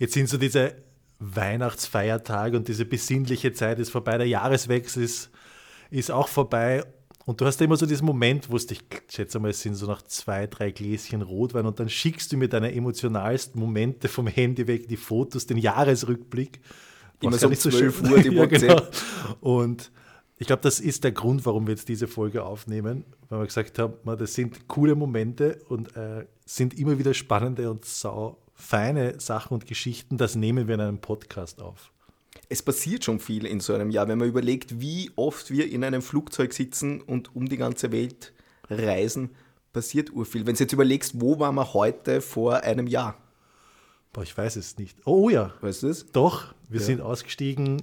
Jetzt sind so diese Weihnachtsfeiertage und diese besinnliche Zeit ist vorbei, der Jahreswechsel ist, ist auch vorbei. Und du hast immer so diesen Moment, wo es dich, ich schätze mal, es sind so noch zwei, drei Gläschen Rotwein und dann schickst du mir deine emotionalsten Momente vom Handy weg, die Fotos, den Jahresrückblick. Immer so um 12 Uhr die ja, genau. Und ich glaube, das ist der Grund, warum wir jetzt diese Folge aufnehmen, weil wir gesagt haben, das sind coole Momente und äh, sind immer wieder spannende und sau feine Sachen und Geschichten. Das nehmen wir in einem Podcast auf. Es passiert schon viel in so einem Jahr, wenn man überlegt, wie oft wir in einem Flugzeug sitzen und um die ganze Welt reisen, passiert urviel. Wenn du jetzt überlegst, wo waren wir heute vor einem Jahr? Boah, ich weiß es nicht. Oh ja. Weißt du es? Doch, wir ja. sind ausgestiegen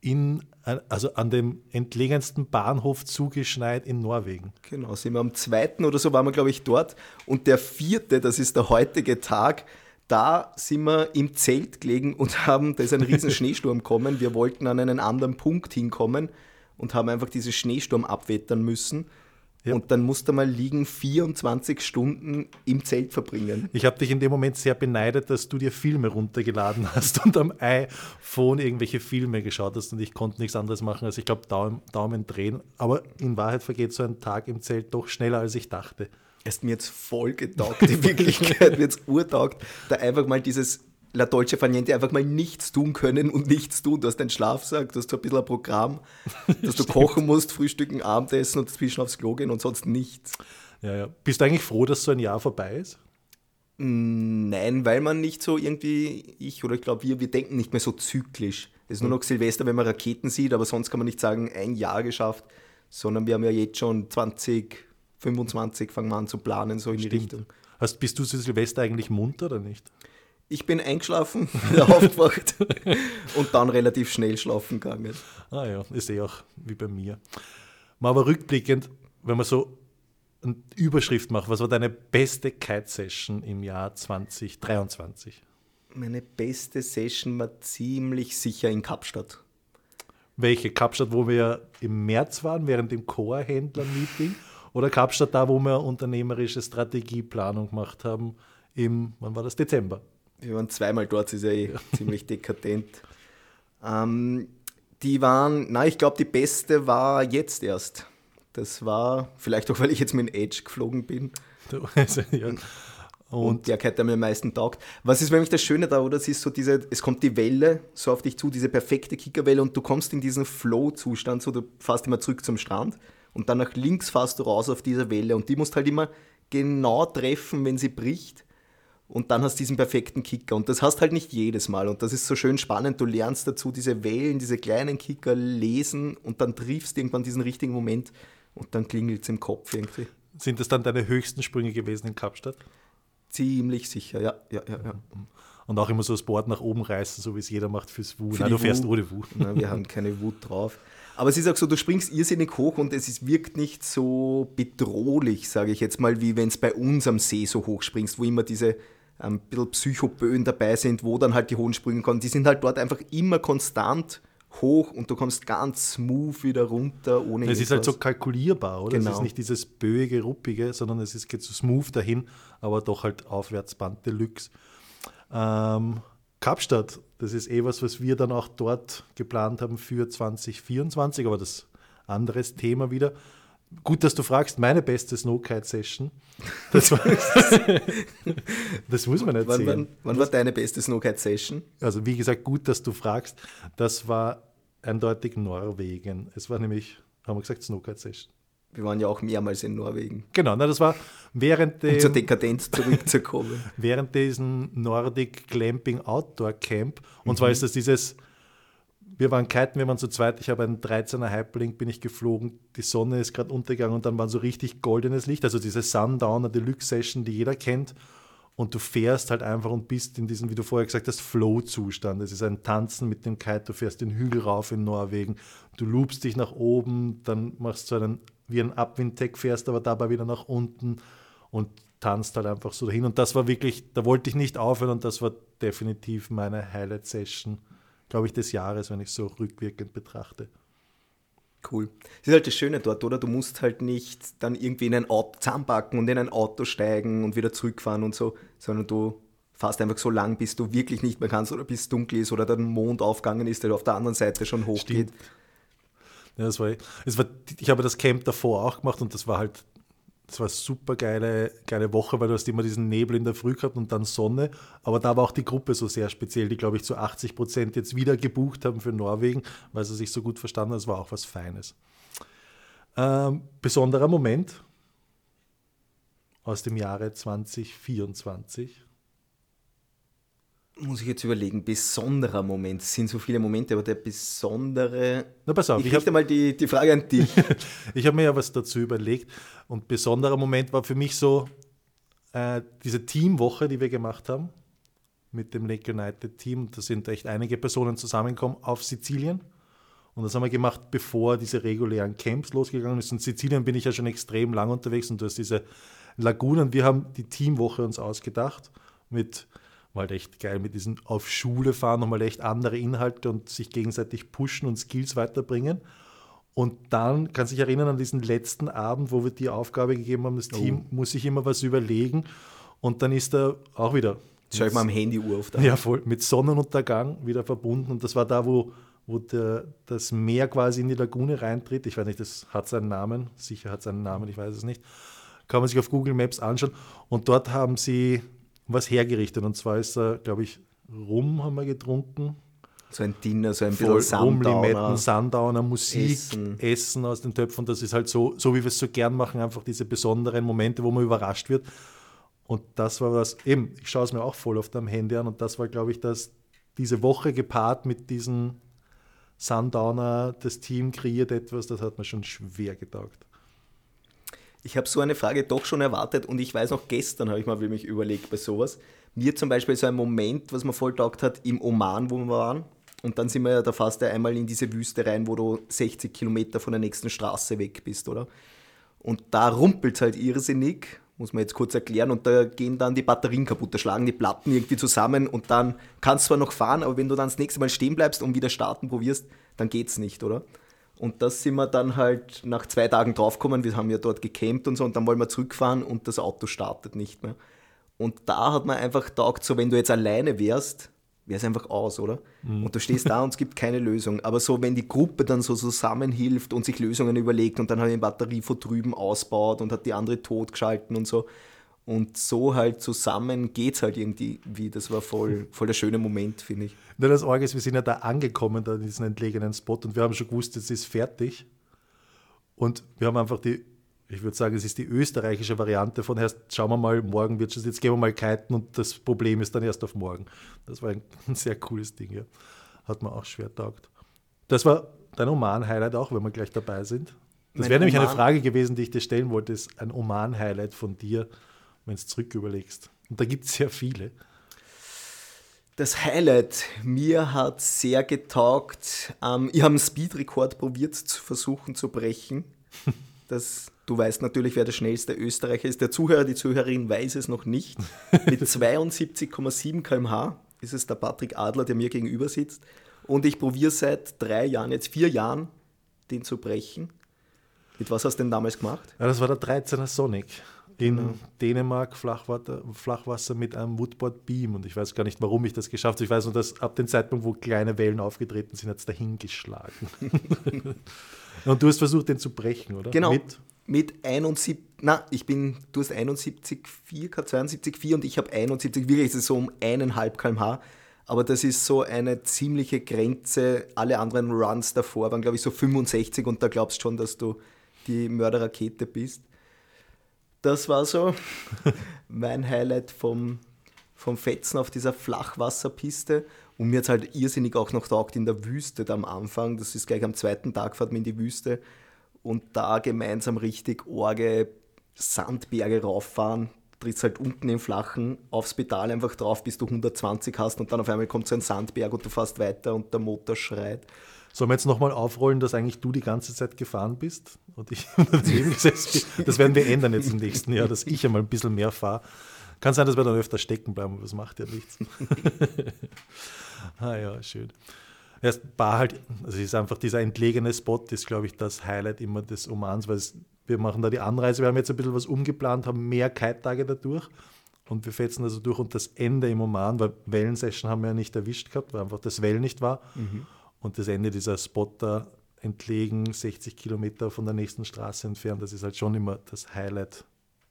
in, also an dem entlegensten Bahnhof zugeschneit in Norwegen. Genau, sind wir am zweiten oder so waren wir, glaube ich, dort. Und der vierte, das ist der heutige Tag, da sind wir im Zelt gelegen und haben, da ist ein riesen Schneesturm gekommen. Wir wollten an einen anderen Punkt hinkommen und haben einfach diesen Schneesturm abwettern müssen. Ja. Und dann musste mal liegen 24 Stunden im Zelt verbringen. Ich habe dich in dem Moment sehr beneidet, dass du dir Filme runtergeladen hast und am iPhone irgendwelche Filme geschaut hast und ich konnte nichts anderes machen als ich glaube Daumen, Daumen drehen. Aber in Wahrheit vergeht so ein Tag im Zelt doch schneller als ich dachte. Es ist mir jetzt voll getaugt, die Wirklichkeit mir jetzt urtaugt, da einfach mal dieses La Dolce Faniente einfach mal nichts tun können und nichts tun. Du hast deinen Schlafsack, du hast so ein bisschen ein Programm, dass du kochen musst, frühstücken, Abendessen und zwischen aufs Klo gehen und sonst nichts. Ja, ja. Bist du eigentlich froh, dass so ein Jahr vorbei ist? Mm, nein, weil man nicht so irgendwie, ich oder ich glaube wir, wir denken nicht mehr so zyklisch. Es ist nur noch Silvester, wenn man Raketen sieht, aber sonst kann man nicht sagen, ein Jahr geschafft, sondern wir haben ja jetzt schon 20, 25 fangen wir an zu planen, so in Stimmt. die Richtung. Hast, bist du zu Silvester eigentlich munter oder nicht? Ich bin eingeschlafen, wieder aufgewacht und dann relativ schnell schlafen gegangen. Ah ja, ist eh auch wie bei mir. Mal aber rückblickend, wenn man so eine Überschrift macht, was war deine beste Kite-Session im Jahr 2023? Meine beste Session war ziemlich sicher in Kapstadt. Welche? Kapstadt, wo wir im März waren, während dem Core-Händler-Meeting? Oder Kapstadt, da, wo wir unternehmerische Strategieplanung gemacht haben, im, wann war das? Dezember? Wir waren zweimal dort, das ist ja eh ziemlich dekadent. Ähm, die waren, na, ich glaube, die beste war jetzt erst. Das war, vielleicht auch, weil ich jetzt mit dem Edge geflogen bin. Also, ja. Und, und der Kite, der mir am meisten taugt. Was ist nämlich das Schöne da, oder? Es ist so diese, es kommt die Welle so auf dich zu, diese perfekte Kickerwelle und du kommst in diesen Flow-Zustand, so du fährst immer zurück zum Strand und dann nach links fährst du raus auf diese Welle und die musst halt immer genau treffen, wenn sie bricht und dann hast du diesen perfekten Kicker. Und das hast halt nicht jedes Mal. Und das ist so schön spannend. Du lernst dazu diese Wellen, diese kleinen Kicker lesen und dann triffst du irgendwann diesen richtigen Moment und dann klingelt es im Kopf irgendwie. Sind das dann deine höchsten Sprünge gewesen in Kapstadt? Ziemlich sicher, ja. ja, ja, ja. Und auch immer so das Board nach oben reißen, so wie es jeder macht fürs Wu. Für Nein, du fährst Wu. ohne Wu. Nein, wir haben keine Wut drauf. Aber es ist auch so, du springst irrsinnig hoch und es ist, wirkt nicht so bedrohlich, sage ich jetzt mal, wie wenn es bei uns am See so hoch springst, wo immer diese ein bisschen Psychoböen dabei sind, wo dann halt die hohen Sprünge kommen. Die sind halt dort einfach immer konstant hoch und du kommst ganz smooth wieder runter ohne Es ist halt so kalkulierbar, oder? Genau. Es ist nicht dieses böige, ruppige, sondern es ist, geht so smooth dahin, aber doch halt Aufwärtsband Deluxe. Ähm, Kapstadt, das ist eh was, was wir dann auch dort geplant haben für 2024, aber das anderes Thema wieder. Gut, dass du fragst, meine beste Snowkite-Session. Das, das, muss man erzählen. Wann, wann, wann war deine beste Snowkite-Session? Also wie gesagt, gut, dass du fragst. Das war eindeutig Norwegen. Es war nämlich, haben wir gesagt, Snowkite-Session. Wir waren ja auch mehrmals in Norwegen. Genau, na, das war während dem, um zur Dekadenz zurückzukommen. während diesem Nordic Glamping Outdoor Camp. Und mhm. zwar ist das dieses wir waren kiten, wir waren zu zweit. Ich habe einen 13er Hyperlink, bin ich geflogen. Die Sonne ist gerade untergegangen und dann war so richtig goldenes Licht. Also diese Sundowner Deluxe Session, die jeder kennt. Und du fährst halt einfach und bist in diesem, wie du vorher gesagt hast, Flow-Zustand. Es ist ein Tanzen mit dem Kite. Du fährst den Hügel rauf in Norwegen. Du loopst dich nach oben, dann machst du einen, wie ein Upwind-Tech, fährst aber dabei wieder nach unten und tanzt halt einfach so dahin. Und das war wirklich, da wollte ich nicht aufhören und das war definitiv meine Highlight-Session glaube ich, des Jahres, wenn ich so rückwirkend betrachte. Cool. Das ist halt das Schöne dort, oder? Du musst halt nicht dann irgendwie in ein Auto zusammenpacken und in ein Auto steigen und wieder zurückfahren und so, sondern du fast einfach so lang, bis du wirklich nicht mehr kannst oder bis es dunkel ist oder der Mond aufgegangen ist, der auf der anderen Seite schon hochgeht. Ja, das war, das war, ich habe das Camp davor auch gemacht und das war halt, das war eine super geile, geile Woche, weil du hast immer diesen Nebel in der Früh gehabt und dann Sonne. Aber da war auch die Gruppe so sehr speziell, die, glaube ich, zu 80 Prozent jetzt wieder gebucht haben für Norwegen, weil sie sich so gut verstanden haben. Das war auch was Feines. Ähm, besonderer Moment aus dem Jahre 2024 muss ich jetzt überlegen, besonderer Moment. Es sind so viele Momente, aber der besondere. Na, pass auf, ich, ich richte mal die, die Frage an dich. ich habe mir ja was dazu überlegt. Und besonderer Moment war für mich so äh, diese Teamwoche, die wir gemacht haben mit dem Lake United Team. Da sind echt einige Personen zusammengekommen auf Sizilien. Und das haben wir gemacht, bevor diese regulären Camps losgegangen sind. In Sizilien bin ich ja schon extrem lang unterwegs und du hast diese Lagunen. Wir haben die Teamwoche uns ausgedacht mit war halt echt geil mit diesem auf Schule fahren, nochmal echt andere Inhalte und sich gegenseitig pushen und Skills weiterbringen. Und dann kannst du dich erinnern an diesen letzten Abend, wo wir die Aufgabe gegeben haben, das Team oh. muss sich immer was überlegen. Und dann ist er auch wieder. Schau ich mal am Handy Uhr auf. Da. Ja, voll. Mit Sonnenuntergang wieder verbunden. Und das war da, wo, wo der, das Meer quasi in die Lagune reintritt. Ich weiß nicht, das hat seinen Namen. Sicher hat seinen Namen, ich weiß es nicht. Kann man sich auf Google Maps anschauen. Und dort haben sie was hergerichtet. Und zwar ist da, glaube ich, Rum haben wir getrunken. So ein Dinner, so ein Voll Sundowner. Limetten, Sundowner, Musik, Essen. Essen. aus den Töpfen. Das ist halt so, so wie wir es so gern machen, einfach diese besonderen Momente, wo man überrascht wird. Und das war was, eben, ich schaue es mir auch voll auf deinem Handy an und das war, glaube ich, dass diese Woche gepaart mit diesen Sundowner, das Team kreiert etwas, das hat mir schon schwer getaugt. Ich habe so eine Frage doch schon erwartet und ich weiß noch, gestern habe ich mal mich überlegt bei sowas. Mir zum Beispiel so ein Moment, was man voll taugt hat, im Oman, wo wir waren. Und dann sind wir ja da fast einmal in diese Wüste rein, wo du 60 Kilometer von der nächsten Straße weg bist, oder? Und da rumpelt es halt irrsinnig, muss man jetzt kurz erklären, und da gehen dann die Batterien kaputt, da schlagen die Platten irgendwie zusammen und dann kannst du zwar noch fahren, aber wenn du dann das nächste Mal stehen bleibst und wieder starten probierst, dann geht's nicht, oder? Und das sind wir dann halt nach zwei Tagen draufgekommen. Wir haben ja dort gecampt und so und dann wollen wir zurückfahren und das Auto startet nicht mehr. Und da hat man einfach taugt, so wenn du jetzt alleine wärst, wäre es einfach aus, oder? Mhm. Und du stehst da und es gibt keine Lösung. Aber so, wenn die Gruppe dann so zusammenhilft und sich Lösungen überlegt und dann hat die Batterie von drüben ausbaut und hat die andere totgeschalten und so, und so halt zusammen geht es halt irgendwie. Wie, das war voll, voll der schöne Moment, finde ich. Das Org ist, wir sind ja da angekommen, da in diesem entlegenen Spot, und wir haben schon gewusst, es ist fertig. Und wir haben einfach die, ich würde sagen, es ist die österreichische Variante von erst schauen wir mal, morgen wird es, jetzt gehen wir mal kiten und das Problem ist dann erst auf morgen. Das war ein, ein sehr cooles Ding, ja. Hat man auch schwer taugt. Das war dein Oman-Highlight auch, wenn wir gleich dabei sind. Das wäre nämlich eine Frage gewesen, die ich dir stellen wollte, ist ein Oman-Highlight von dir wenn du zurück überlegst. Und da gibt es sehr viele. Das Highlight, mir hat sehr getaugt. Ähm, ich habe einen Speedrekord probiert zu versuchen zu brechen. Das, du weißt natürlich, wer der schnellste Österreicher ist. Der Zuhörer, die Zuhörerin weiß es noch nicht. Mit 72,7 km/h ist es der Patrick Adler, der mir gegenüber sitzt. Und ich probiere seit drei Jahren, jetzt vier Jahren, den zu brechen. Mit was hast du denn damals gemacht? Ja, das war der 13er Sonic in genau. Dänemark Flachwasser, Flachwasser mit einem Woodboard Beam. Und ich weiß gar nicht, warum ich das geschafft habe. Ich weiß nur, dass ab dem Zeitpunkt, wo kleine Wellen aufgetreten sind, hat es dahingeschlagen. und du hast versucht, den zu brechen, oder? Genau. Mit, mit 71, na, ich bin, du hast 71,4, 72,4 und ich habe 71, wirklich ist es so um eineinhalb kmh. Aber das ist so eine ziemliche Grenze. Alle anderen Runs davor waren, glaube ich, so 65 und da glaubst du schon, dass du die Mörderrakete bist das war so mein Highlight vom, vom Fetzen auf dieser Flachwasserpiste. Und mir hat es halt irrsinnig auch noch taugt in der Wüste da am Anfang. Das ist gleich am zweiten Tag, fahrt man in die Wüste und da gemeinsam richtig Orge Sandberge rauffahren. Trittst halt unten im Flachen aufs Pedal einfach drauf, bis du 120 hast und dann auf einmal kommt so ein Sandberg und du fährst weiter und der Motor schreit. Sollen wir jetzt nochmal aufrollen, dass eigentlich du die ganze Zeit gefahren bist und ich daneben gesessen bin? Das werden wir ändern jetzt im nächsten Jahr, dass ich einmal ein bisschen mehr fahre. Kann sein, dass wir dann öfter stecken bleiben, aber das macht ja nichts. ah ja, schön. Erst war halt, also es ist einfach dieser entlegene Spot, ist glaube ich das Highlight immer des Omans, weil es, wir machen da die Anreise, wir haben jetzt ein bisschen was umgeplant, haben mehr Kite-Tage dadurch und wir fetzen also durch und das Ende im Oman, weil Wellensession haben wir ja nicht erwischt gehabt, weil einfach das Well nicht war. Mhm. Und das Ende dieser Spot da entlegen, 60 Kilometer von der nächsten Straße entfernt, das ist halt schon immer das Highlight.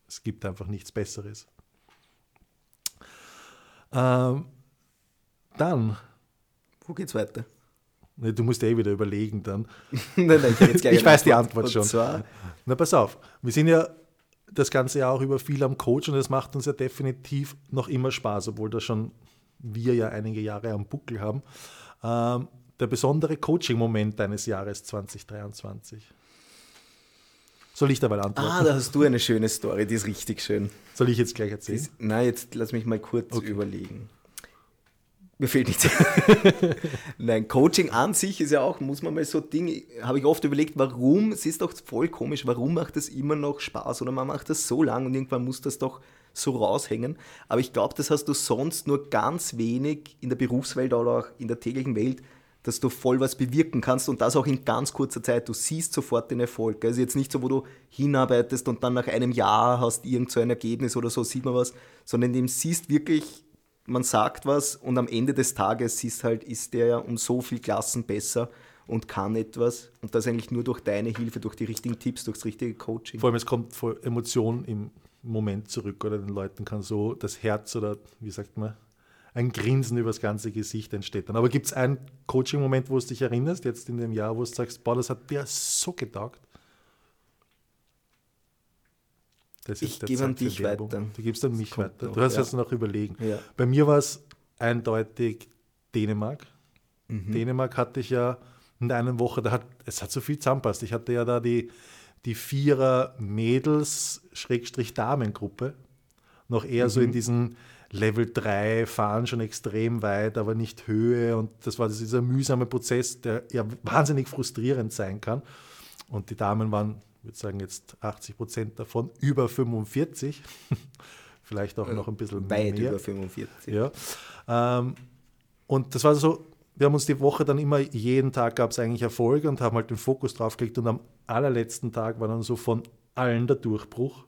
Es gibt einfach nichts Besseres. Ähm, dann. Wo geht's weiter? Du musst eh wieder überlegen dann. nein, nein, ich, ich weiß die Antwort schon. Na, pass auf. Wir sind ja das ganze Jahr auch über viel am Coach und es macht uns ja definitiv noch immer Spaß, obwohl da schon wir ja einige Jahre am Buckel haben. Ähm, der besondere Coaching-Moment deines Jahres 2023. Soll ich dabei antworten? Ah, da hast du eine schöne Story, die ist richtig schön. Soll ich jetzt gleich erzählen? Das, nein, jetzt lass mich mal kurz okay. überlegen. Mir fehlt nichts. Nein, Coaching an sich ist ja auch, muss man mal so Dinge, habe ich oft überlegt, warum, es ist doch voll komisch, warum macht das immer noch Spaß oder man macht das so lang und irgendwann muss das doch so raushängen. Aber ich glaube, das hast du sonst nur ganz wenig in der Berufswelt oder auch in der täglichen Welt, dass du voll was bewirken kannst und das auch in ganz kurzer Zeit. Du siehst sofort den Erfolg. Also jetzt nicht so, wo du hinarbeitest und dann nach einem Jahr hast irgend so ein Ergebnis oder so, sieht man was, sondern dem siehst wirklich man sagt was und am Ende des Tages siehst halt, ist der ja um so viel Klassen besser und kann etwas. Und das eigentlich nur durch deine Hilfe, durch die richtigen Tipps, durch das richtige Coaching. Vor allem, es kommt voll Emotion im Moment zurück oder den Leuten kann so das Herz oder wie sagt man, ein Grinsen über das ganze Gesicht entsteht dann. Aber gibt es einen Coaching-Moment, wo du dich erinnerst, jetzt in dem Jahr, wo du sagst, boah, das hat dir so getaugt? ich gebe an dich weiter. Du gibst an mich weiter. Du hast ja. jetzt noch überlegen. Ja. Bei mir war es eindeutig Dänemark. Mhm. Dänemark hatte ich ja in einer Woche, da hat, es hat so viel zusammenpasst. Ich hatte ja da die, die Vierer Mädels-Damengruppe. Noch eher mhm. so in mhm. diesen Level 3 fahren schon extrem weit, aber nicht Höhe. Und das war dieser mühsame Prozess, der ja wahnsinnig frustrierend sein kann. Und die Damen waren würde sagen jetzt 80 Prozent davon über 45, vielleicht auch noch ein bisschen Weit mehr. über 45. Ja. Ähm, und das war so, wir haben uns die Woche dann immer, jeden Tag gab es eigentlich Erfolge und haben halt den Fokus drauf gelegt und am allerletzten Tag war dann so von allen der Durchbruch.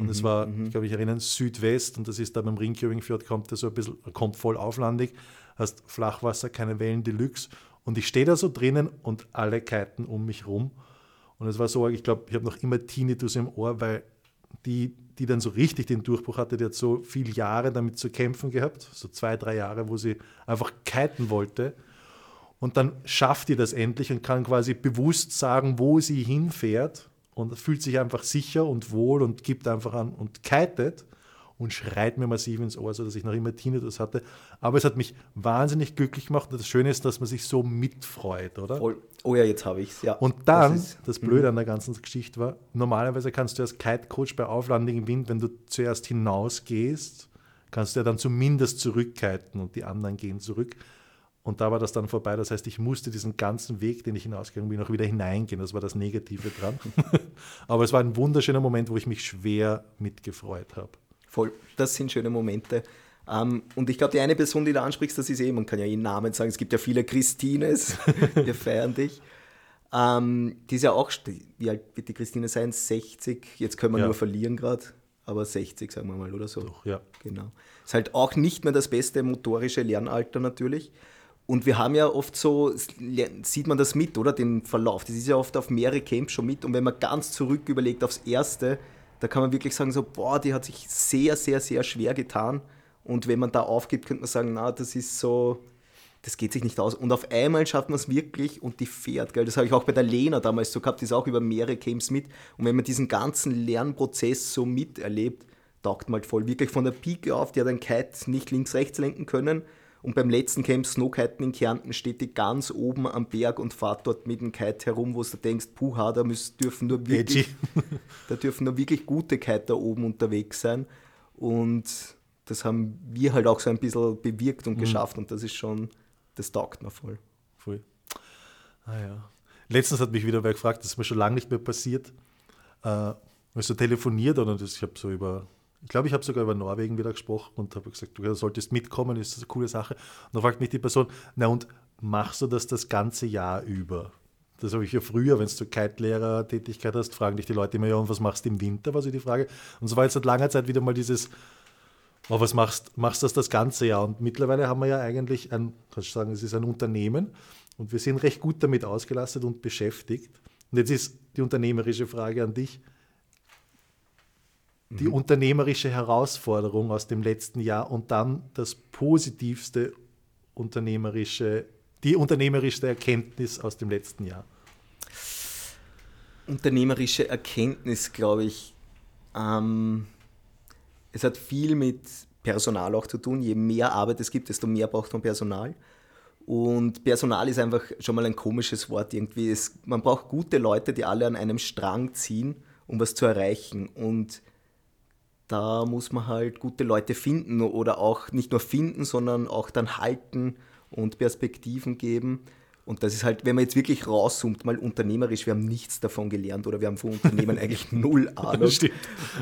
Und es mhm, war, mhm. ich glaube, ich erinnere, Südwest und das ist da beim Ringkirchfjord, kommt der so ein bisschen, kommt voll auflandig, hast Flachwasser, keine Wellen Deluxe. Und ich stehe da so drinnen und alle kiten um mich rum. Und es war so, ich glaube, ich habe noch immer Tinnitus im Ohr, weil die, die dann so richtig den Durchbruch hatte, die hat so viele Jahre damit zu kämpfen gehabt, so zwei, drei Jahre, wo sie einfach kiten wollte. Und dann schafft die das endlich und kann quasi bewusst sagen, wo sie hinfährt und fühlt sich einfach sicher und wohl und gibt einfach an und kitet und schreit mir massiv ins Ohr, sodass ich noch immer Tinnitus hatte. Aber es hat mich wahnsinnig glücklich gemacht und das Schöne ist, dass man sich so mitfreut, oder? Voll. Oh ja, jetzt habe ich es, ja. Und dann, das, das Blöde mhm. an der ganzen Geschichte war, normalerweise kannst du als Kite-Coach bei auflandigem Wind, wenn du zuerst hinausgehst, kannst du ja dann zumindest zurückkiten und die anderen gehen zurück. Und da war das dann vorbei. Das heißt, ich musste diesen ganzen Weg, den ich hinausgegangen bin, auch wieder hineingehen. Das war das Negative dran. Aber es war ein wunderschöner Moment, wo ich mich schwer mitgefreut habe. Voll, das sind schöne Momente. Ähm, und ich glaube, die eine Person, die du ansprichst, das ist eh, man kann ja ihren Namen sagen, es gibt ja viele Christines, wir feiern dich. Ähm, die ist ja auch, wie alt wird die Christine sein? 60, jetzt können wir ja. nur verlieren gerade, aber 60 sagen wir mal oder so. Doch, ja. Genau. Ist halt auch nicht mehr das beste motorische Lernalter natürlich. Und wir haben ja oft so, sieht man das mit, oder? Den Verlauf. Das ist ja oft auf mehrere Camps schon mit. Und wenn man ganz zurück überlegt aufs erste, da kann man wirklich sagen, so, boah, die hat sich sehr, sehr, sehr schwer getan. Und wenn man da aufgibt, könnte man sagen, na, das ist so, das geht sich nicht aus. Und auf einmal schafft man es wirklich und die fährt, gell? Das habe ich auch bei der Lena damals so gehabt, die ist auch über mehrere Games mit. Und wenn man diesen ganzen Lernprozess so miterlebt, taugt man halt voll. Wirklich von der Pike auf, die hat ein Kite nicht links, rechts lenken können und beim letzten Camp Snowkiten in Kärnten steht die ganz oben am Berg und fahrt dort mit dem Kite herum, wo du denkst, puha, da müssen, dürfen nur wirklich, da dürfen nur wirklich gute Kiter oben unterwegs sein. Und das haben wir halt auch so ein bisschen bewirkt und mhm. geschafft und das ist schon, das taugt mir voll. Voll. Ah ja. Letztens hat mich wieder wer gefragt, das ist mir schon lange nicht mehr passiert. Äh, hast du telefoniert oder das, ich habe so über ich glaube, ich habe sogar über Norwegen wieder gesprochen und habe gesagt, du solltest mitkommen, ist eine coole Sache. Und dann fragt mich die Person, na und machst du das das ganze Jahr über? Das habe ich ja früher, wenn du Kite-Lehrer-Tätigkeit hast, fragen dich die Leute immer, ja, und was machst du im Winter, war so die Frage. Und so war jetzt seit langer Zeit wieder mal dieses, Aber was machst, machst du das das ganze Jahr? Und mittlerweile haben wir ja eigentlich ein, kannst du sagen, es ist ein Unternehmen und wir sind recht gut damit ausgelastet und beschäftigt. Und jetzt ist die unternehmerische Frage an dich. Die mhm. unternehmerische Herausforderung aus dem letzten Jahr und dann das positivste unternehmerische, die unternehmerische Erkenntnis aus dem letzten Jahr. Unternehmerische Erkenntnis, glaube ich. Ähm, es hat viel mit Personal auch zu tun. Je mehr Arbeit es gibt, desto mehr braucht man Personal. Und Personal ist einfach schon mal ein komisches Wort irgendwie. Es, man braucht gute Leute, die alle an einem Strang ziehen, um was zu erreichen. Und da muss man halt gute Leute finden oder auch nicht nur finden, sondern auch dann halten und Perspektiven geben. Und das ist halt, wenn man jetzt wirklich rauszoomt, mal unternehmerisch, wir haben nichts davon gelernt oder wir haben von Unternehmen eigentlich null Ahnung.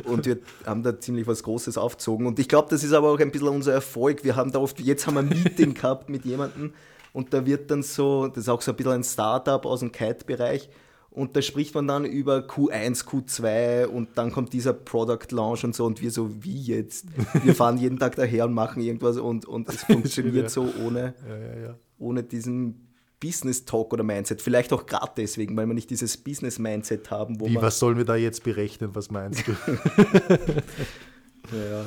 Und wir haben da ziemlich was Großes aufgezogen. Und ich glaube, das ist aber auch ein bisschen unser Erfolg. Wir haben da oft, jetzt haben wir ein Meeting gehabt mit jemandem und da wird dann so, das ist auch so ein bisschen ein Startup aus dem Kite-Bereich und da spricht man dann über Q1, Q2 und dann kommt dieser Product Launch und so und wir so, wie jetzt? Wir fahren jeden Tag daher und machen irgendwas und, und es funktioniert so ohne, ja, ja, ja. ohne diesen Business Talk oder Mindset. Vielleicht auch gerade deswegen, weil wir nicht dieses Business Mindset haben. Wo Wie, was sollen wir da jetzt berechnen? Was meinst du? ja,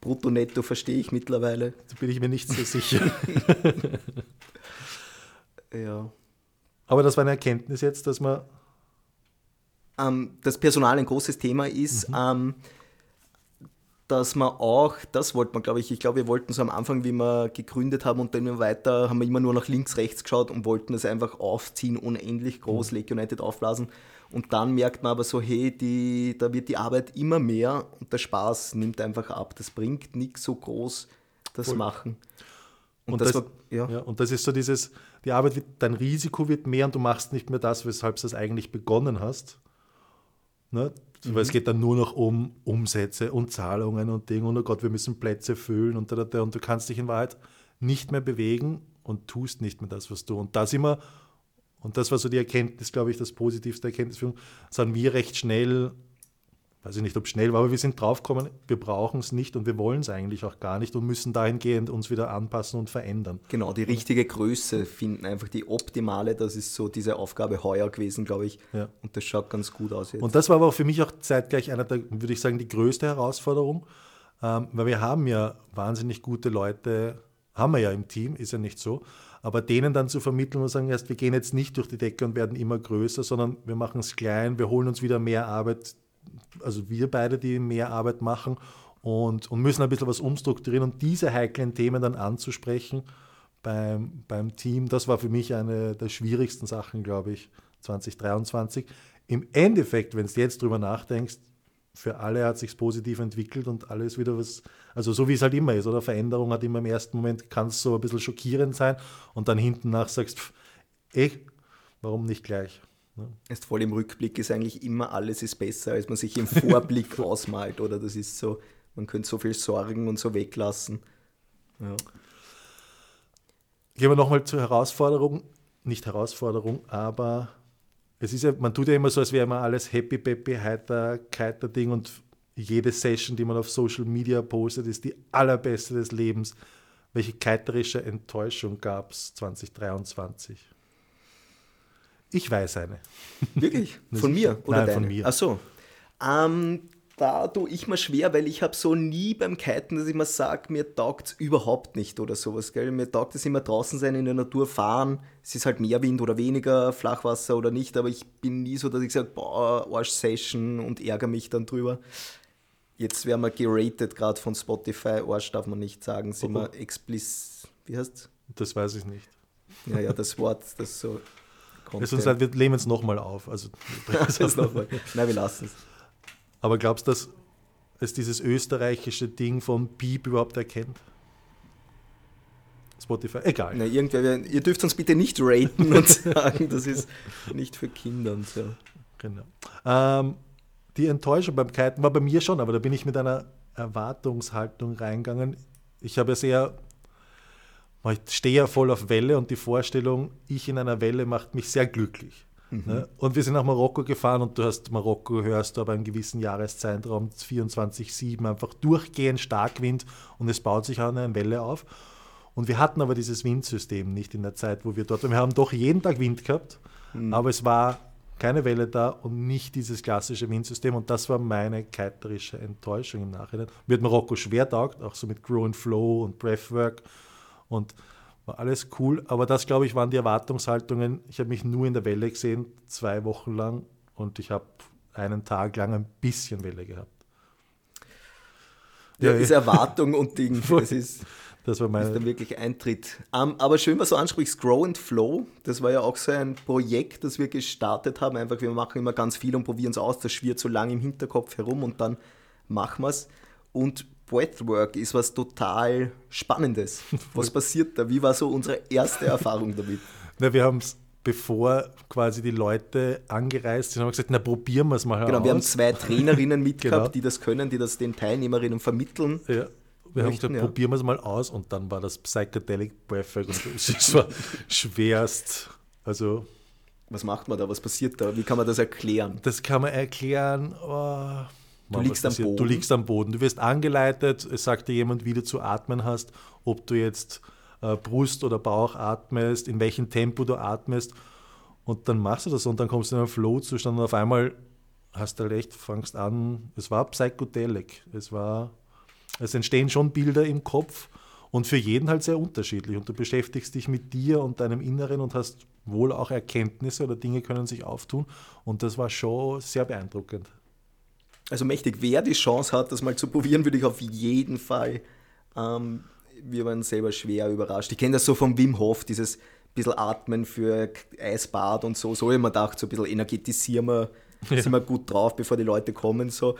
Brutto, netto verstehe ich mittlerweile. Da bin ich mir nicht so sicher. ja. Aber das war eine Erkenntnis jetzt, dass man. Ähm, das Personal ein großes Thema ist. Mhm. Ähm, dass man auch, das wollte man, glaube ich, ich glaube, wir wollten so am Anfang, wie wir gegründet haben und dann immer weiter, haben wir immer nur nach links, rechts geschaut und wollten das einfach aufziehen, unendlich groß, mhm. Lake United aufblasen. Und dann merkt man aber so, hey, die, da wird die Arbeit immer mehr und der Spaß nimmt einfach ab. Das bringt nichts so groß, das Voll. Machen. Und, und das, das war, ja. ja. Und das ist so dieses, die Arbeit wird, dein Risiko wird mehr und du machst nicht mehr das, weshalb du es eigentlich begonnen hast. Ne? Mhm. Weil es geht dann nur noch um Umsätze und Zahlungen und Dinge und oh Gott, wir müssen Plätze füllen und, da, da, und du kannst dich in Wahrheit nicht mehr bewegen und tust nicht mehr das, was du. Und da sind wir und das war so die Erkenntnis, glaube ich, das positivste Erkenntnis für uns, sind wir recht schnell, weiß ich nicht, ob schnell war, aber wir sind draufgekommen, wir brauchen es nicht und wir wollen es eigentlich auch gar nicht und müssen dahingehend uns wieder anpassen und verändern. Genau, die richtige Größe finden, einfach die optimale, das ist so diese Aufgabe heuer gewesen, glaube ich. Ja. Und das schaut ganz gut aus jetzt. Und das war aber auch für mich auch zeitgleich einer der, würde ich sagen, die größte Herausforderung, ähm, weil wir haben ja wahnsinnig gute Leute, haben wir ja im Team, ist ja nicht so. Aber denen dann zu vermitteln und sagen, erst, wir gehen jetzt nicht durch die Decke und werden immer größer, sondern wir machen es klein, wir holen uns wieder mehr Arbeit, also wir beide, die mehr Arbeit machen und, und müssen ein bisschen was umstrukturieren und diese heiklen Themen dann anzusprechen beim, beim Team, das war für mich eine der schwierigsten Sachen, glaube ich, 2023. Im Endeffekt, wenn du jetzt drüber nachdenkst, für alle hat sich positiv entwickelt und alles wieder was, also so wie es halt immer ist, oder? Veränderung hat immer im ersten Moment, kann es so ein bisschen schockierend sein und dann hinten nach sagst, pff, eh, warum nicht gleich? Erst voll im Rückblick ist eigentlich immer alles ist besser, als man sich im Vorblick ausmalt, oder? Das ist so, man könnte so viel sorgen und so weglassen. Ja. Gehen wir nochmal zur Herausforderung, nicht Herausforderung, aber es ist ja, man tut ja immer so, als wäre immer alles happy, peppy, heiter, keiter Ding und jede Session, die man auf Social Media postet, ist die allerbeste des Lebens. Welche keiterische Enttäuschung gab es 2023? Ich weiß eine. Wirklich? Von mir? Oder Nein, deine? von mir. Ach so. Ähm, da tue ich mir schwer, weil ich habe so nie beim Kiten, dass ich mir sage, mir taugt es überhaupt nicht oder sowas. Gell? Mir taugt es immer draußen sein, in der Natur fahren. Es ist halt mehr Wind oder weniger, Flachwasser oder nicht, aber ich bin nie so, dass ich sage, boah, Arsch-Session und ärgere mich dann drüber. Jetzt werden wir geratet, gerade von Spotify. Arsch darf man nicht sagen, sind oh. wir explizit. Wie heißt Das weiß ich nicht. Ja, ja, das Wort, das so. Kommt, ja, sonst ja. wir lehnen es nochmal auf. Also, Nein, wir lassen es. Aber glaubst du, dass es dieses österreichische Ding von Beep überhaupt erkennt? Spotify, egal. Na, irgendwer, ihr dürft uns bitte nicht raten und sagen, das ist nicht für Kinder und so. Genau. Ähm, die Enttäuschung beim Kiten war bei mir schon, aber da bin ich mit einer Erwartungshaltung reingegangen. Ich habe ja sehr, ich stehe ja voll auf Welle und die Vorstellung, ich in einer Welle macht mich sehr glücklich. Mhm. Ne? Und wir sind nach Marokko gefahren und du hast Marokko, hörst du aber einen gewissen Jahreszeitraum 24-7 einfach durchgehend Starkwind und es baut sich eine Welle auf. Und wir hatten aber dieses Windsystem nicht in der Zeit, wo wir dort waren. Wir haben doch jeden Tag Wind gehabt, mhm. aber es war keine Welle da und nicht dieses klassische Windsystem. Und das war meine keiterische Enttäuschung im Nachhinein. Mir hat Marokko schwer taugt, auch so mit Grow and Flow und Breathwork. Und war alles cool, aber das, glaube ich, waren die Erwartungshaltungen. Ich habe mich nur in der Welle gesehen, zwei Wochen lang, und ich habe einen Tag lang ein bisschen Welle gehabt. Ja, ja ist Erwartung und Ding. Das ist, das war meine... dann wirklich Eintritt. Um, aber schön, was du ansprichst, Grow and Flow, das war ja auch so ein Projekt, das wir gestartet haben. Einfach, wir machen immer ganz viel und probieren es aus, das schwirrt so lange im Hinterkopf herum und dann machen wir es. Und Breathwork ist was total Spannendes. Was passiert da? Wie war so unsere erste Erfahrung damit? Na, wir haben es bevor quasi die Leute angereist sind, haben wir gesagt, na probieren wir es mal Genau, aus. wir haben zwei Trainerinnen mitgehabt, genau. die das können, die das den Teilnehmerinnen vermitteln. Ja. Wir haben gesagt, ja. probieren wir es mal aus und dann war das Psychedelic Breathwork und es war schwerst, also was macht man da? Was passiert da? Wie kann man das erklären? Das kann man erklären. Oh, Du liegst am Boden. Du liegst am Boden. Du wirst angeleitet, es sagt dir jemand, wie du zu atmen hast, ob du jetzt äh, Brust oder Bauch atmest, in welchem Tempo du atmest. Und dann machst du das und dann kommst du in einen Flow-Zustand und auf einmal hast du halt echt, fangst an, es war psychedelic. Es war, es entstehen schon Bilder im Kopf und für jeden halt sehr unterschiedlich. Und du beschäftigst dich mit dir und deinem Inneren und hast wohl auch Erkenntnisse oder Dinge können sich auftun. Und das war schon sehr beeindruckend. Also mächtig. Wer die Chance hat, das mal zu probieren, würde ich auf jeden Fall. Ähm, wir waren selber schwer überrascht. Ich kenne das so vom Wim Hof, dieses bisschen Atmen für Eisbad und so. So habe ich mir gedacht, so ein bisschen energetisieren wir, ja. sind wir gut drauf, bevor die Leute kommen. So.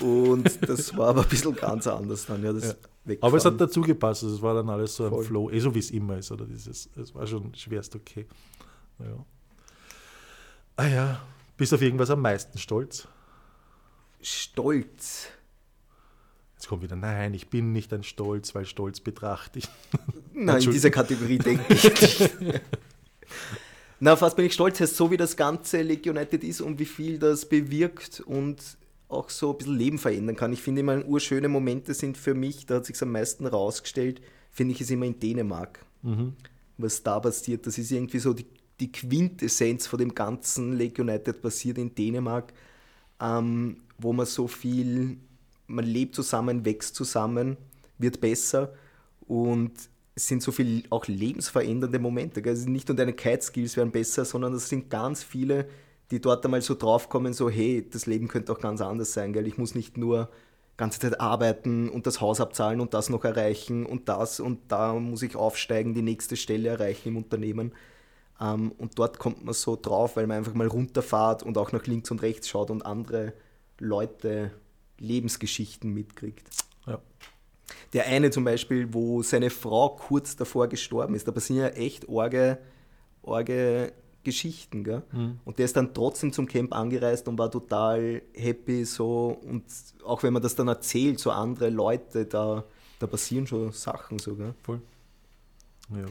Und das war aber ein bisschen ganz anders dann. Ja, das ja. Aber es hat dazu gepasst, also es war dann alles so ein Voll. Flow, eh so wie es immer ist. Oder dieses, es war schon schwerst okay. Ja. Ah ja, bist auf irgendwas am meisten stolz? Stolz. Jetzt kommt wieder, nein, ich bin nicht ein Stolz, weil Stolz betrachte ich. Nein, in dieser Kategorie denke ich nicht. Na, fast bin ich stolz, so wie das ganze League United ist und wie viel das bewirkt und auch so ein bisschen Leben verändern kann. Ich finde immer, urschöne Momente sind für mich, da hat sich am meisten rausgestellt, finde ich es immer in Dänemark. Mhm. Was da passiert, das ist irgendwie so die, die Quintessenz von dem ganzen League United passiert in Dänemark. Ähm, wo man so viel, man lebt zusammen, wächst zusammen, wird besser und es sind so viele auch lebensverändernde Momente. Also nicht nur deine Kite-Skills werden besser, sondern es sind ganz viele, die dort einmal so draufkommen, so hey, das Leben könnte auch ganz anders sein, gell? ich muss nicht nur ganze Zeit arbeiten und das Haus abzahlen und das noch erreichen und das und da muss ich aufsteigen, die nächste Stelle erreichen im Unternehmen. Ähm, und dort kommt man so drauf, weil man einfach mal runterfahrt und auch nach links und rechts schaut und andere Leute Lebensgeschichten mitkriegt. Ja. Der eine zum Beispiel, wo seine Frau kurz davor gestorben ist, da passieren ja echt orge, orge Geschichten. Gell? Mhm. Und der ist dann trotzdem zum Camp angereist und war total happy. So. Und auch wenn man das dann erzählt, so andere Leute, da, da passieren schon Sachen sogar. Voll. Ja.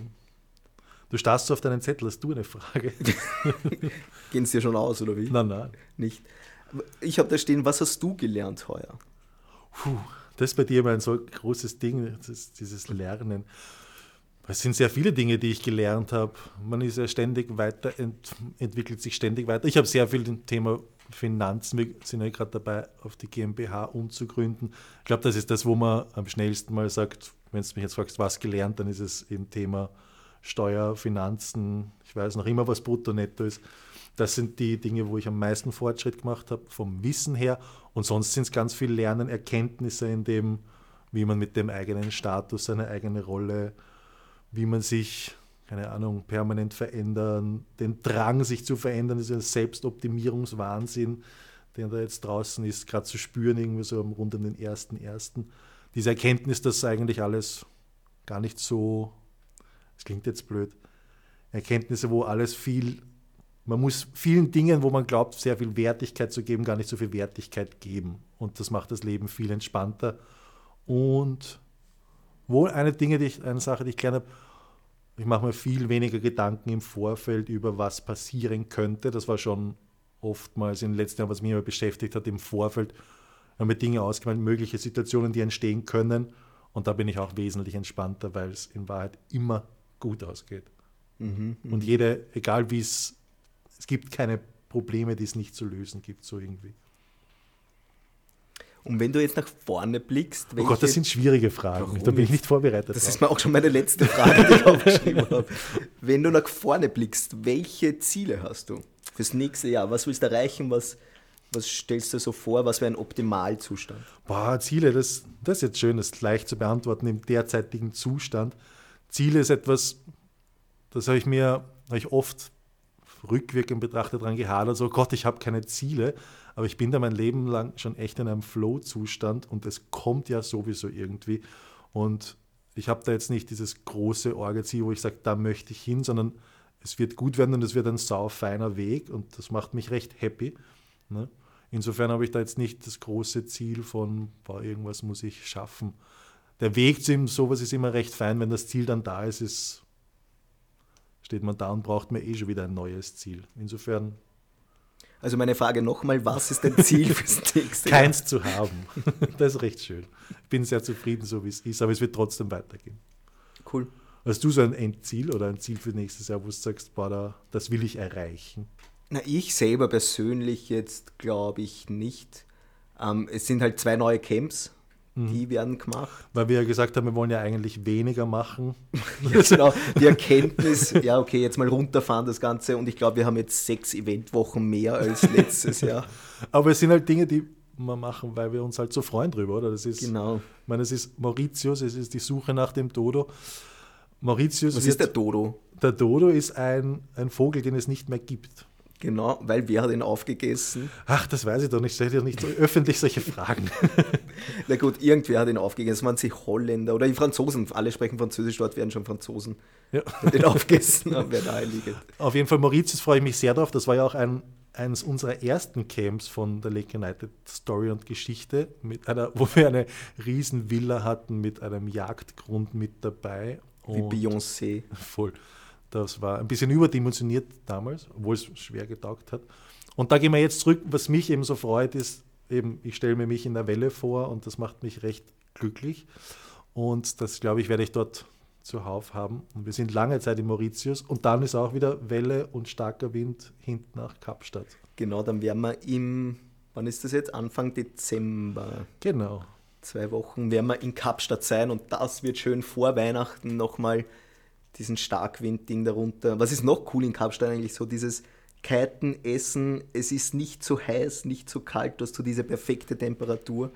Du starrst so auf deinen Zettel, hast du eine Frage? Gehen es dir schon aus, oder wie? Nein, nein. Nicht. Ich habe da stehen, was hast du gelernt heuer? Puh, das ist bei dir immer ein so großes Ding, dieses Lernen. Es sind sehr viele Dinge, die ich gelernt habe. Man ist ja ständig weiter, ent, entwickelt sich ständig weiter. Ich habe sehr viel im Thema Finanzen. Wir sind ja gerade dabei, auf die GmbH umzugründen. Ich glaube, das ist das, wo man am schnellsten mal sagt, wenn du mich jetzt fragst, was gelernt, dann ist es im Thema Steuer, Finanzen. Ich weiß noch immer, was brutto netto ist. Das sind die Dinge, wo ich am meisten Fortschritt gemacht habe, vom Wissen her. Und sonst sind es ganz viel Lernen, Erkenntnisse in dem, wie man mit dem eigenen Status, seine eigene Rolle, wie man sich, keine Ahnung, permanent verändern, den Drang, sich zu verändern, ist ein Selbstoptimierungswahnsinn, der da jetzt draußen ist, gerade zu spüren, irgendwie so rund um den ersten, ersten. Diese Erkenntnis, dass eigentlich alles gar nicht so, es klingt jetzt blöd, Erkenntnisse, wo alles viel man muss vielen Dingen, wo man glaubt, sehr viel Wertigkeit zu geben, gar nicht so viel Wertigkeit geben. Und das macht das Leben viel entspannter. Und wohl eine Dinge, die ich, eine Sache, die ich gelernt habe, ich mache mir viel weniger Gedanken im Vorfeld über was passieren könnte. Das war schon oftmals in den letzten Jahren, was mich immer beschäftigt hat, im Vorfeld haben wir Dinge ausgemalt, mögliche Situationen, die entstehen können. Und da bin ich auch wesentlich entspannter, weil es in Wahrheit immer gut ausgeht. Mhm, und jede, egal wie es, es gibt keine Probleme, die es nicht zu lösen gibt, so irgendwie. Und wenn du jetzt nach vorne blickst. oh Gott, das sind schwierige Fragen. Da bin ich nicht vorbereitet. Das drauf. ist mir auch schon meine letzte Frage, die ich aufgeschrieben habe. Wenn du nach vorne blickst, welche Ziele hast du fürs nächste Jahr? Was willst du erreichen? Was, was stellst du so vor? Was wäre ein Optimalzustand? Boah, Ziele, das, das ist jetzt schön, das leicht zu beantworten im derzeitigen Zustand. Ziele ist etwas, das habe ich mir habe ich oft rückwirkend betrachtet daran gehadert, so Gott, ich habe keine Ziele, aber ich bin da mein Leben lang schon echt in einem Flow-Zustand und es kommt ja sowieso irgendwie. Und ich habe da jetzt nicht dieses große Orgelziel, wo ich sage, da möchte ich hin, sondern es wird gut werden und es wird ein sau feiner Weg und das macht mich recht happy. Ne? Insofern habe ich da jetzt nicht das große Ziel von, boah, irgendwas muss ich schaffen. Der Weg zu ihm, sowas ist immer recht fein, wenn das Ziel dann da ist, ist steht man da und braucht mir eh schon wieder ein neues Ziel. Insofern. Also meine Frage nochmal, was ist dein Ziel fürs nächste Jahr? Keins zu haben. Das ist recht schön. Ich bin sehr zufrieden, so wie es ist, aber es wird trotzdem weitergehen. Cool. Hast du so ein Endziel oder ein Ziel für nächstes Jahr, wo du sagst, boah, da, das will ich erreichen? Na, ich selber persönlich jetzt glaube ich nicht. Ähm, es sind halt zwei neue Camps. Die werden gemacht. Weil wir ja gesagt haben, wir wollen ja eigentlich weniger machen. ja, genau. Die Erkenntnis, ja, okay, jetzt mal runterfahren das Ganze und ich glaube, wir haben jetzt sechs Eventwochen mehr als letztes Jahr. Aber es sind halt Dinge, die wir machen, weil wir uns halt so freuen drüber, oder? Das ist, genau. Ich meine, es ist Mauritius, es ist die Suche nach dem Dodo. Mauritius Was ist der Dodo? Der Dodo ist ein, ein Vogel, den es nicht mehr gibt. Genau, weil wer hat ihn aufgegessen? Ach, das weiß ich doch nicht. Stell dir nicht öffentlich solche Fragen. Na gut, irgendwer hat ihn aufgegessen. Es waren sie Holländer oder die Franzosen. Alle sprechen Französisch, dort werden schon Franzosen ja. den aufgegessen haben, wer nahe liegt. Auf jeden Fall, Mauritius freue ich mich sehr drauf. Das war ja auch ein, eines unserer ersten Camps von der Lake United Story und Geschichte, mit einer, wo wir eine riesen Villa hatten mit einem Jagdgrund mit dabei. Wie Beyoncé. Voll. Das war ein bisschen überdimensioniert damals, obwohl es schwer getaugt hat. Und da gehen wir jetzt zurück. Was mich eben so freut, ist eben, ich stelle mir mich in der Welle vor und das macht mich recht glücklich. Und das, glaube ich, werde ich dort zuhauf haben. Und wir sind lange Zeit in Mauritius und dann ist auch wieder Welle und starker Wind hinten nach Kapstadt. Genau, dann werden wir im, wann ist das jetzt? Anfang Dezember. Genau. Zwei Wochen werden wir in Kapstadt sein und das wird schön vor Weihnachten nochmal diesen Starkwind-Ding darunter. Was ist noch cool in Kapstadt eigentlich so? Dieses Kiten, Essen, es ist nicht zu heiß, nicht zu kalt, du hast so diese perfekte Temperatur.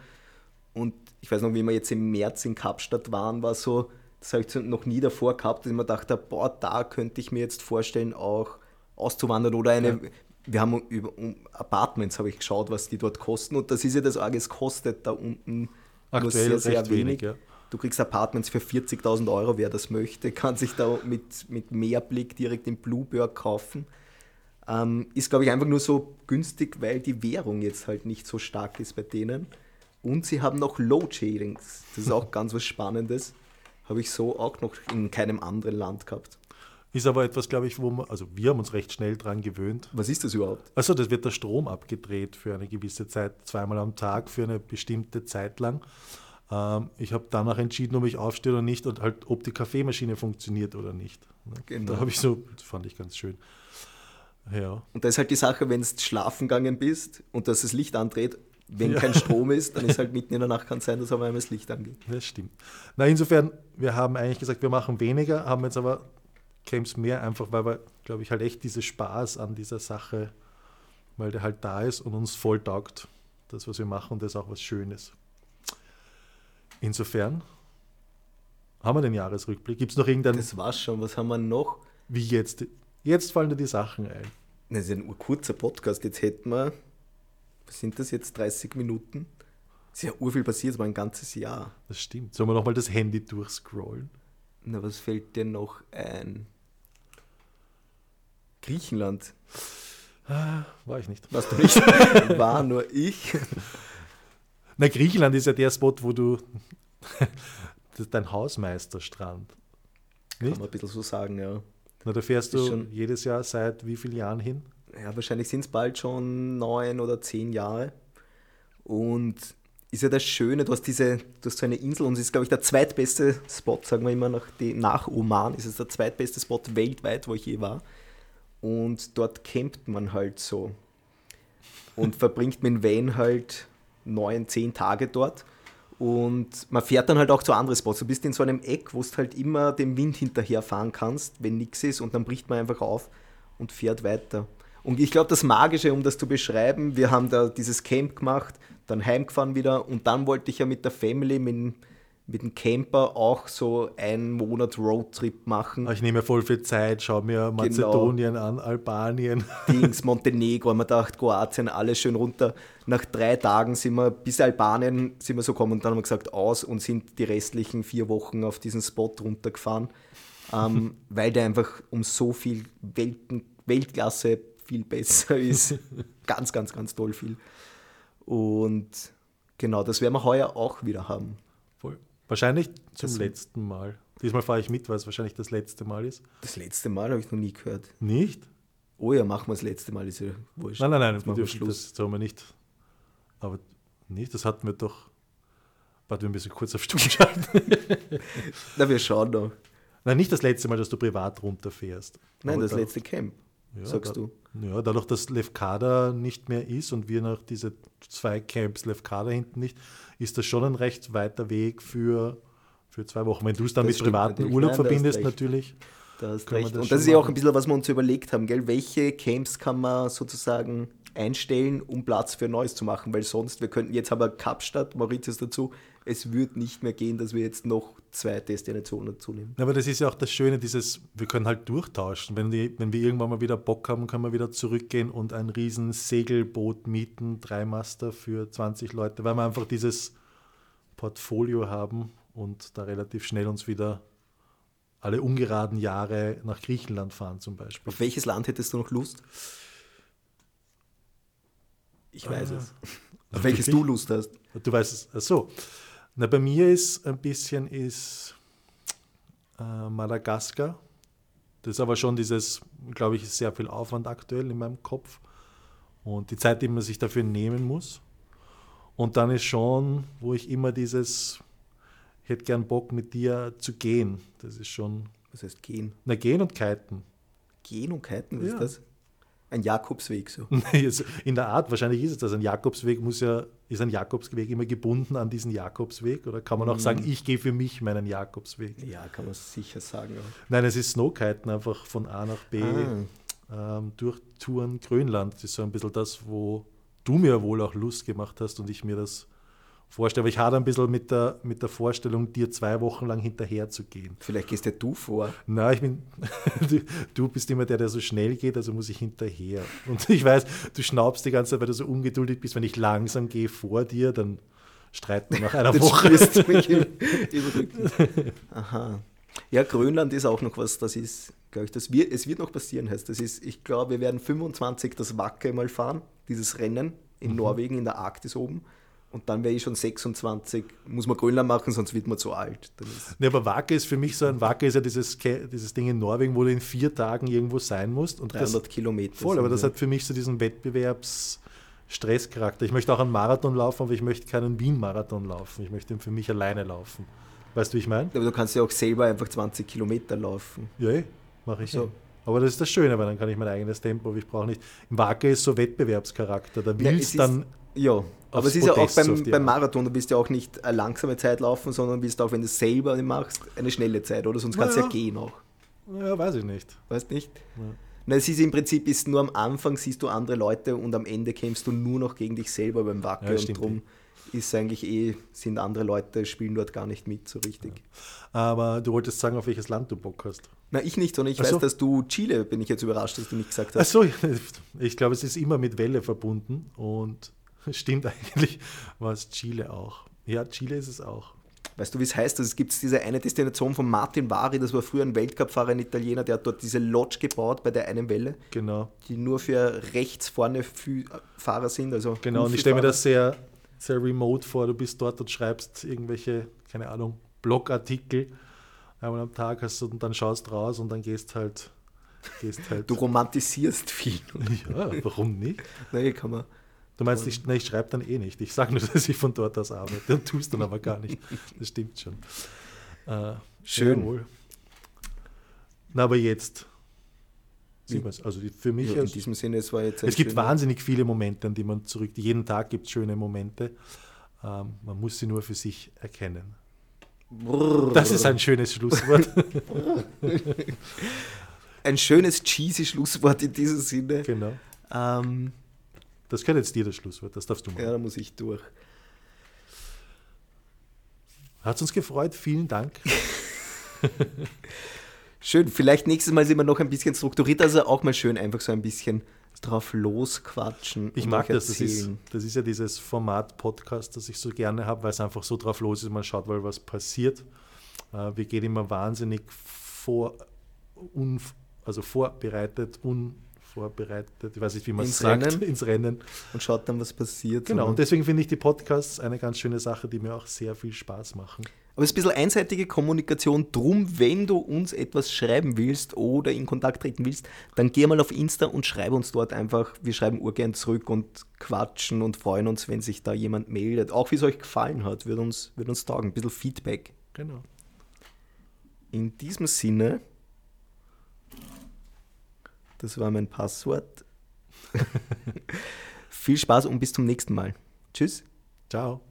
Und ich weiß noch, wie wir jetzt im März in Kapstadt waren, war so, das habe ich noch nie davor gehabt, dass ich mir dachte, boah, da könnte ich mir jetzt vorstellen, auch auszuwandern oder eine. Ja. Wir haben über um Apartments habe ich geschaut, was die dort kosten und das ist ja das Arge, es kostet da unten Aktuell nur sehr, sehr wenig. wenig ja. Du kriegst Apartments für 40.000 Euro, wer das möchte, kann sich da mit, mit Mehrblick direkt den Bluebird kaufen. Ähm, ist, glaube ich, einfach nur so günstig, weil die Währung jetzt halt nicht so stark ist bei denen. Und sie haben noch Load-Shadings. Das ist auch ganz was Spannendes. Habe ich so auch noch in keinem anderen Land gehabt. Ist aber etwas, glaube ich, wo man, also wir haben uns recht schnell dran gewöhnt. Was ist das überhaupt? Also, das wird der Strom abgedreht für eine gewisse Zeit, zweimal am Tag, für eine bestimmte Zeit lang. Ähm, ich habe danach entschieden, ob ich aufstehe oder nicht und halt, ob die Kaffeemaschine funktioniert oder nicht. Ne? Genau. Da habe ich so, das fand ich ganz schön. Ja. Und da ist halt die Sache, wenn du schlafen gegangen bist und dass das Licht andreht, wenn ja. kein Strom ist, dann ist halt mitten in der Nacht kann es sein, dass auf einmal das Licht angeht. Das stimmt. Na, insofern, wir haben eigentlich gesagt, wir machen weniger, haben jetzt aber Camps mehr, einfach weil wir, glaube ich, halt echt diese Spaß an dieser Sache, weil der halt da ist und uns voll taugt, das, was wir machen und das ist auch was Schönes. Insofern haben wir den Jahresrückblick. Gibt es noch irgendeinen. Das war's schon. Was haben wir noch? Wie jetzt? Jetzt fallen dir die Sachen ein. Das ist ein kurzer Podcast. Jetzt hätten wir, was sind das jetzt, 30 Minuten? Es ist ja urviel passiert, es war ein ganzes Jahr. Das stimmt. Sollen wir nochmal das Handy durchscrollen? Na, was fällt dir noch ein? Griechenland. Ah, war ich nicht. Warst du nicht? war nur ich. Na, Griechenland ist ja der Spot, wo du dein Hausmeisterstrand. Nicht? Kann man ein bisschen so sagen, ja. Na, da fährst du schon, jedes Jahr seit wie vielen Jahren hin? Ja, wahrscheinlich sind es bald schon neun oder zehn Jahre. Und ist ja das Schöne, du hast diese, du hast so eine Insel und es ist, glaube ich, der zweitbeste Spot, sagen wir immer, nach, die, nach Oman ist es der zweitbeste Spot weltweit, wo ich je war. Und dort campt man halt so. Und verbringt mit Van halt neun, zehn Tage dort. Und man fährt dann halt auch zu anderen Spots. Du bist in so einem Eck, wo du halt immer dem Wind hinterherfahren kannst, wenn nichts ist, und dann bricht man einfach auf und fährt weiter. Und ich glaube, das Magische, um das zu beschreiben, wir haben da dieses Camp gemacht, dann heimgefahren wieder und dann wollte ich ja mit der Family, mit, mit dem Camper auch so einen Monat Roadtrip machen. Ich nehme voll viel Zeit, schaue mir genau. Mazedonien genau. an, Albanien. Dings, Montenegro, man dachte, Kroatien, alles schön runter. Nach drei Tagen sind wir bis Albanien sind wir so gekommen und dann haben wir gesagt, aus und sind die restlichen vier Wochen auf diesen Spot runtergefahren, ähm, weil der einfach um so viel Welten, Weltklasse viel besser ist. ganz, ganz, ganz toll viel. Und genau, das werden wir heuer auch wieder haben. Wahrscheinlich zum das letzten Mal. Diesmal fahre ich mit, weil es wahrscheinlich das letzte Mal ist. Das letzte Mal habe ich noch nie gehört. Nicht? Oh ja, machen wir das letzte Mal, ist ja wurscht. Nein, nein, nein, wir dürfen, Schluss. das haben wir nicht. Aber nicht, das hatten wir doch. Warte, wir müssen kurz auf Stumm schalten. Na, wir schauen noch. Nein, nicht das letzte Mal, dass du privat runterfährst. Nein, das letzte Camp ja, sagst da, du. Ja, dadurch, dass Lefkada nicht mehr ist und wir nach diese zwei Camps Lefkada hinten nicht, ist das schon ein recht weiter Weg für, für zwei Wochen. Wenn du es dann das mit privaten Urlaub Nein, verbindest, natürlich. Da hast recht. Das und das ist ja auch ein bisschen, was wir uns überlegt haben, gell? Welche Camps kann man sozusagen einstellen, um Platz für Neues zu machen, weil sonst, wir könnten jetzt haben wir Kapstadt, Mauritius dazu, es wird nicht mehr gehen, dass wir jetzt noch zwei Destinationen dazu nehmen. Aber das ist ja auch das Schöne, dieses, wir können halt durchtauschen. Wenn, die, wenn wir irgendwann mal wieder Bock haben, können wir wieder zurückgehen und ein riesen Segelboot mieten, Dreimaster für 20 Leute, weil wir einfach dieses Portfolio haben und da relativ schnell uns wieder alle ungeraden Jahre nach Griechenland fahren zum Beispiel. Auf welches Land hättest du noch Lust? Ich weiß äh, es. Auf welches du Lust hast. Du weißt es. Ach so. Na, bei mir ist ein bisschen ist äh, Madagaskar. Das ist aber schon dieses, glaube ich, sehr viel Aufwand aktuell in meinem Kopf. Und die Zeit, die man sich dafür nehmen muss. Und dann ist schon, wo ich immer dieses, ich hätte gern Bock mit dir zu gehen. Das ist schon. Was heißt gehen? Na, gehen und kiten. Gehen und kiten, was ja. ist das? Ein Jakobsweg so. In der Art, wahrscheinlich ist es das. Ein Jakobsweg muss ja, ist ein Jakobsweg immer gebunden an diesen Jakobsweg? Oder kann man auch mhm. sagen, ich gehe für mich meinen Jakobsweg? Ja, kann man sicher sagen. Ja. Nein, es ist Snowkiten, einfach von A nach B ah. ähm, durch Touren Grönland. Das ist so ein bisschen das, wo du mir wohl auch Lust gemacht hast und ich mir das vorstelle. Aber ich hatte ein bisschen mit der, mit der Vorstellung, dir zwei Wochen lang hinterher zu gehen. Vielleicht gehst ja du vor. Nein, ich bin, du bist immer der, der so schnell geht, also muss ich hinterher. Und ich weiß, du schnaubst die ganze Zeit, weil du so ungeduldig bist. Wenn ich langsam gehe vor dir, dann streiten wir nach einer Woche. Aha. Ja, Grönland ist auch noch was, das ist, glaube ich, das wird, es wird noch passieren, heißt das ist, ich glaube, wir werden 25 das Wacke mal fahren, dieses Rennen in mhm. Norwegen, in der Arktis oben. Und dann wäre ich schon 26, muss man Grönland machen, sonst wird man zu alt. Ja, aber Wacker ist für mich so ein, Wacker ist ja dieses, dieses Ding in Norwegen, wo du in vier Tagen irgendwo sein musst. Und 300 das, Kilometer. Voll, aber das ja. hat für mich so diesen Wettbewerbsstresscharakter. Ich möchte auch einen Marathon laufen, aber ich möchte keinen Wien-Marathon laufen. Ich möchte ihn für mich alleine laufen. Weißt du, wie ich meine? Aber du kannst ja auch selber einfach 20 Kilometer laufen. Ja, eh, mache ich so. Eh. Aber das ist das Schöne, weil dann kann ich mein eigenes Tempo, ich brauche nicht. Im Wacker ist so Wettbewerbscharakter. Da willst ja, dann ja, aber es ist ja auch beim, beim Marathon, du willst ja auch nicht eine langsame Zeit laufen, sondern willst auch, wenn du es selber machst, eine schnelle Zeit, oder? Sonst kannst du ja. gehen auch. Ja, weiß ich nicht. Weißt nicht? Ja. Na, es ist im Prinzip, ist nur am Anfang siehst du andere Leute und am Ende kämpfst du nur noch gegen dich selber beim Wacker ja, und drum ist eigentlich eh, sind andere Leute, spielen dort gar nicht mit so richtig. Ja. Aber du wolltest sagen, auf welches Land du Bock hast. Na, ich nicht, sondern ich Ach weiß, so. dass du Chile, bin ich jetzt überrascht, dass du nicht gesagt hast. Achso, ich glaube, es ist immer mit Welle verbunden und Stimmt eigentlich, war es Chile auch. Ja, Chile ist es auch. Weißt du, wie es heißt? Also es gibt diese eine Destination von Martin Vari, das war früher ein Weltcup-Fahrer, ein Italiener, der hat dort diese Lodge gebaut bei der einen Welle. Genau. Die nur für rechts vorne Fahrer sind. Also genau, und ich stelle mir das sehr, sehr remote vor. Du bist dort und schreibst irgendwelche, keine Ahnung, Blogartikel einmal am Tag hast du und dann schaust raus und dann gehst halt. Gehst halt Du romantisierst viel. ja, warum nicht? Naja, kann man. Du meinst, ich, nein, ich schreibe dann eh nicht. Ich sage nur, dass ich von dort aus arbeite und tust dann aber gar nicht. Das stimmt schon. Äh, Schön. jawohl. Na, aber jetzt. Sieht man's. Also die- für mich. Ja, in diesem Sinne, es war jetzt es gibt wahnsinnig viele Momente, an die man zurück. Jeden Tag gibt es schöne Momente. Ähm, man muss sie nur für sich erkennen. Brrr. Das ist ein schönes Schlusswort. ein schönes cheesy Schlusswort in diesem Sinne. genau. Ähm, Das gehört jetzt dir das Schlusswort. Das darfst du machen. ja, da muss ich durch. Hat uns gefreut. Vielen Dank. Schön, vielleicht nächstes Mal sind wir noch ein bisschen strukturiert, also auch mal schön einfach so ein bisschen drauf losquatschen. Ich und mag das. Das ist, das ist ja dieses Format Podcast, das ich so gerne habe, weil es einfach so drauf los ist. Man schaut mal, was passiert. Äh, wir gehen immer wahnsinnig vor, un, also vorbereitet, unvorbereitet, ich weiß nicht, wie man es Ins sagt, Rennen. ins Rennen. Und schaut dann, was passiert. Genau, und deswegen finde ich die Podcasts eine ganz schöne Sache, die mir auch sehr viel Spaß machen. Aber es ist ein bisschen einseitige Kommunikation. Drum, wenn du uns etwas schreiben willst oder in Kontakt treten willst, dann geh mal auf Insta und schreibe uns dort einfach. Wir schreiben urgern zurück und quatschen und freuen uns, wenn sich da jemand meldet. Auch wie es euch gefallen hat, würde uns, würde uns taugen. Ein bisschen Feedback. Genau. In diesem Sinne, das war mein Passwort. Viel Spaß und bis zum nächsten Mal. Tschüss. Ciao.